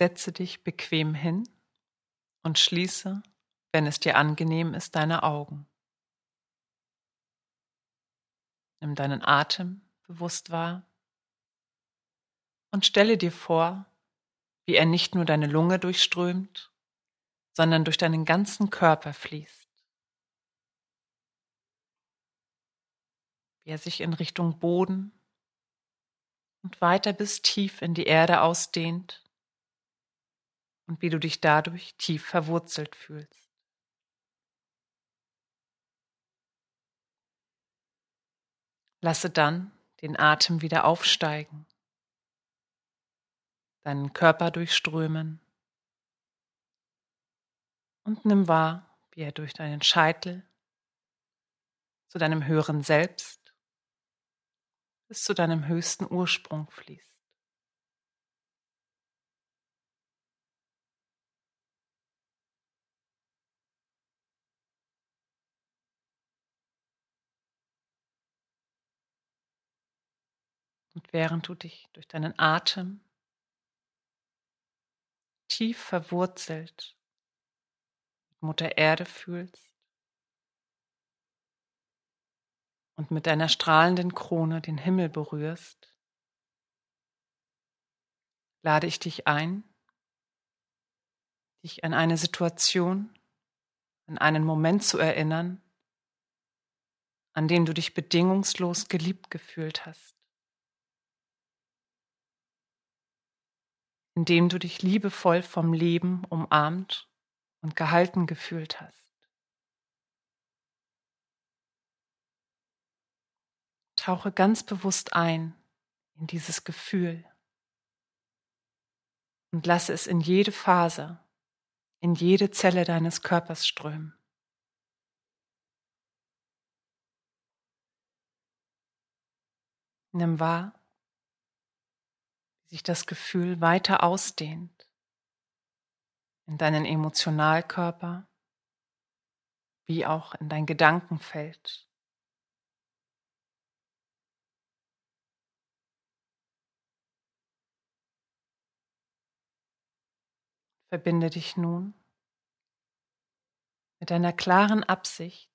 Setze dich bequem hin und schließe, wenn es dir angenehm ist, deine Augen. Nimm deinen Atem bewusst wahr und stelle dir vor, wie er nicht nur deine Lunge durchströmt, sondern durch deinen ganzen Körper fließt. Wie er sich in Richtung Boden und weiter bis tief in die Erde ausdehnt und wie du dich dadurch tief verwurzelt fühlst. Lasse dann den Atem wieder aufsteigen, deinen Körper durchströmen und nimm wahr, wie er durch deinen Scheitel zu deinem höheren Selbst bis zu deinem höchsten Ursprung fließt. Während du dich durch deinen Atem tief verwurzelt mit Mutter Erde fühlst und mit deiner strahlenden Krone den Himmel berührst, lade ich dich ein, dich an eine Situation, an einen Moment zu erinnern, an dem du dich bedingungslos geliebt gefühlt hast. In dem du dich liebevoll vom Leben umarmt und gehalten gefühlt hast. Tauche ganz bewusst ein in dieses Gefühl und lasse es in jede Faser, in jede Zelle deines Körpers strömen. Nimm wahr, sich das Gefühl weiter ausdehnt in deinen Emotionalkörper wie auch in dein Gedankenfeld. Verbinde dich nun mit einer klaren Absicht,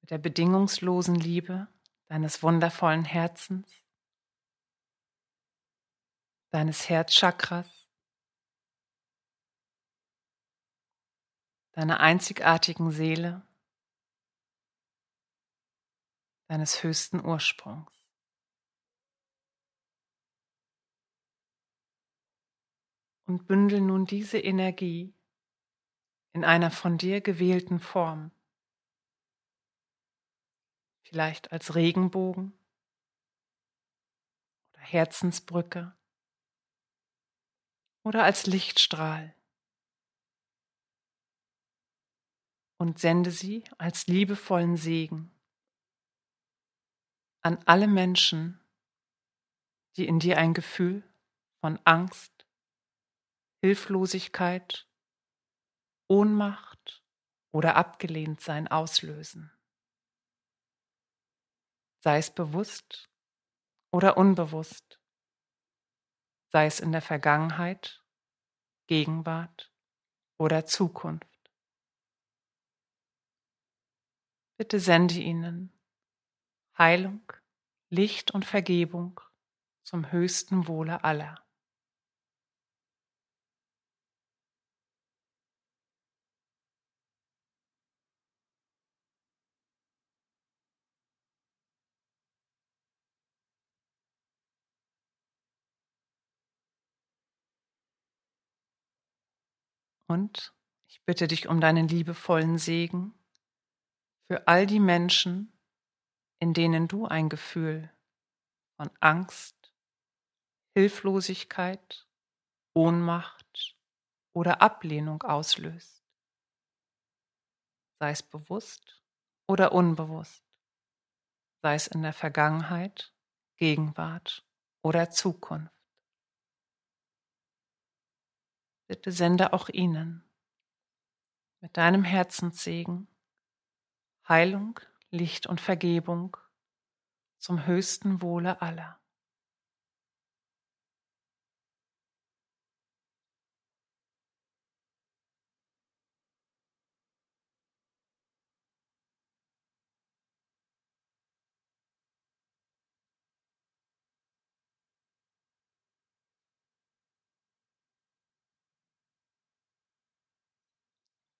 mit der bedingungslosen Liebe deines wundervollen Herzens deines Herzchakras, deiner einzigartigen Seele, deines höchsten Ursprungs. Und bündel nun diese Energie in einer von dir gewählten Form, vielleicht als Regenbogen oder Herzensbrücke oder als Lichtstrahl und sende sie als liebevollen Segen an alle Menschen, die in dir ein Gefühl von Angst, Hilflosigkeit, Ohnmacht oder Abgelehntsein auslösen. Sei es bewusst oder unbewusst sei es in der Vergangenheit, Gegenwart oder Zukunft. Bitte sende ihnen Heilung, Licht und Vergebung zum höchsten Wohle aller. Und ich bitte dich um deinen liebevollen Segen für all die Menschen, in denen du ein Gefühl von Angst, Hilflosigkeit, Ohnmacht oder Ablehnung auslöst, sei es bewusst oder unbewusst, sei es in der Vergangenheit, Gegenwart oder Zukunft. Bitte sende auch ihnen mit deinem Herzenssegen Heilung, Licht und Vergebung zum höchsten Wohle aller.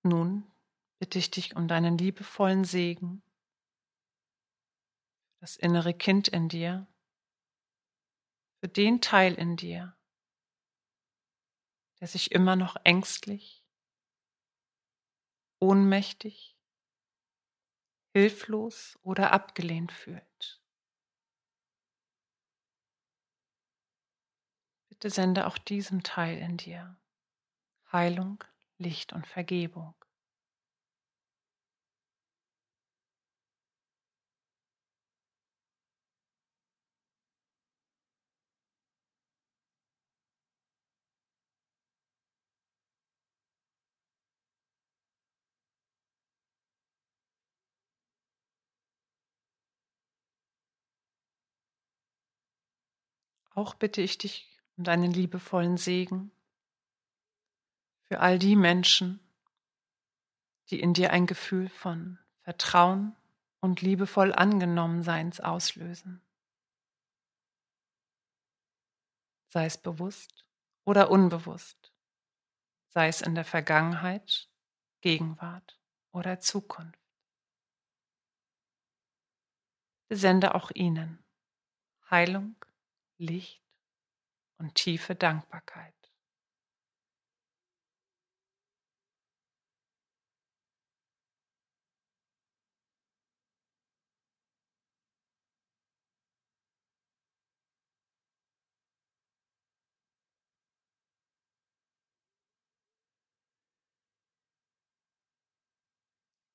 Nun bitte ich dich um deinen liebevollen Segen, das innere Kind in dir, für den Teil in dir, der sich immer noch ängstlich, ohnmächtig, hilflos oder abgelehnt fühlt. Bitte sende auch diesem Teil in dir Heilung, Licht und Vergebung. Auch bitte ich dich um deinen liebevollen Segen für all die Menschen, die in dir ein Gefühl von Vertrauen und liebevoll angenommenseins auslösen. Sei es bewusst oder unbewusst, sei es in der Vergangenheit, Gegenwart oder Zukunft. Sende auch ihnen Heilung Licht und tiefe Dankbarkeit.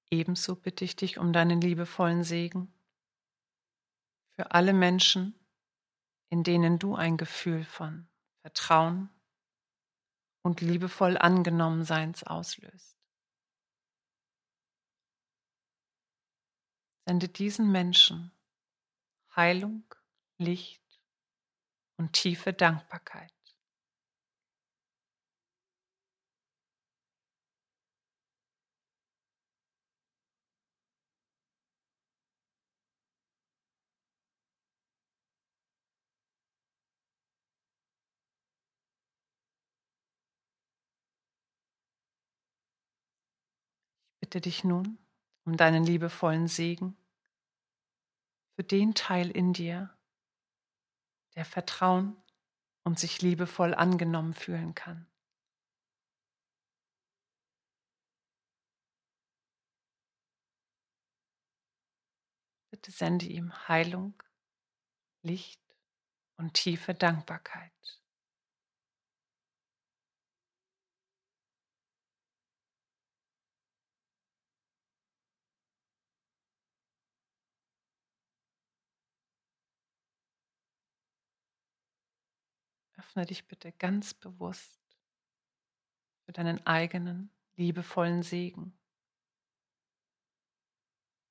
Ebenso bitte ich dich um deinen liebevollen Segen für alle Menschen, in denen du ein Gefühl von Vertrauen und liebevoll Angenommenseins auslöst. Sende diesen Menschen Heilung, Licht und tiefe Dankbarkeit. Bitte dich nun um deinen liebevollen Segen für den Teil in dir, der Vertrauen und sich liebevoll angenommen fühlen kann. Bitte sende ihm Heilung, Licht und tiefe Dankbarkeit. Öffne dich bitte ganz bewusst für deinen eigenen liebevollen Segen,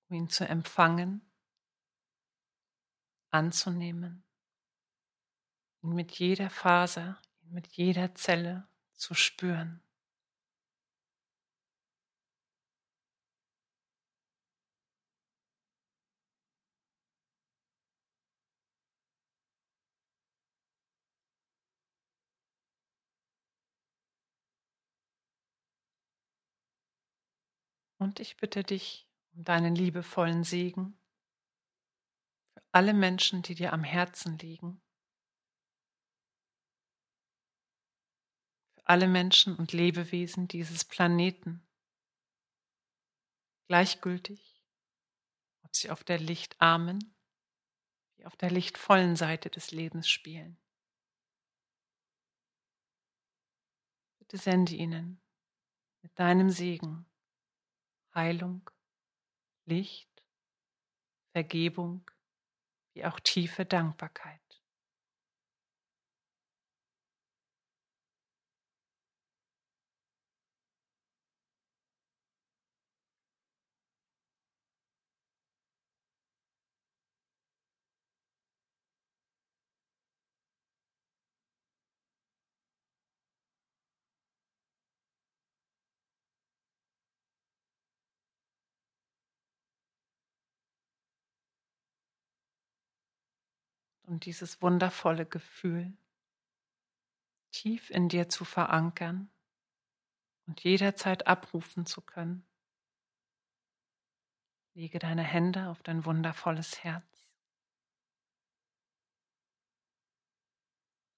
um ihn zu empfangen, anzunehmen, ihn mit jeder Faser, mit jeder Zelle zu spüren. Und ich bitte dich um deinen liebevollen Segen für alle Menschen, die dir am Herzen liegen, für alle Menschen und Lebewesen dieses Planeten, gleichgültig, ob sie auf der lichtarmen wie auf der lichtvollen Seite des Lebens spielen. Bitte sende ihnen mit deinem Segen Heilung, Licht, Vergebung, wie auch tiefe Dankbarkeit. Und dieses wundervolle Gefühl tief in dir zu verankern und jederzeit abrufen zu können. Lege deine Hände auf dein wundervolles Herz.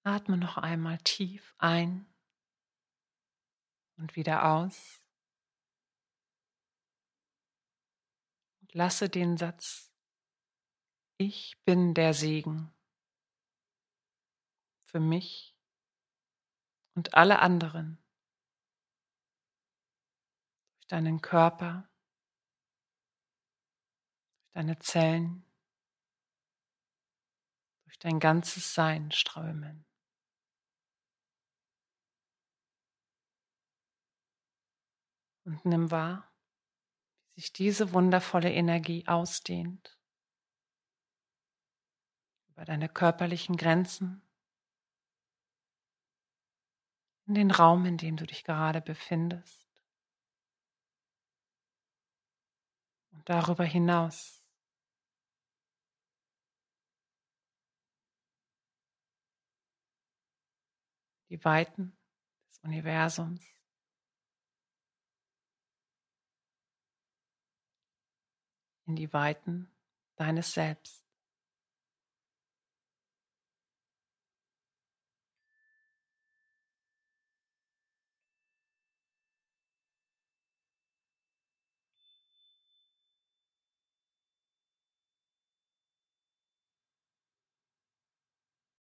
Atme noch einmal tief ein und wieder aus. Und lasse den Satz, ich bin der Segen für mich und alle anderen. Durch deinen Körper, durch deine Zellen, durch dein ganzes Sein strömen. Und nimm wahr, wie sich diese wundervolle Energie ausdehnt. Über deine körperlichen Grenzen, in den Raum, in dem du dich gerade befindest und darüber hinaus. Die Weiten des Universums. in die Weiten deines Selbst.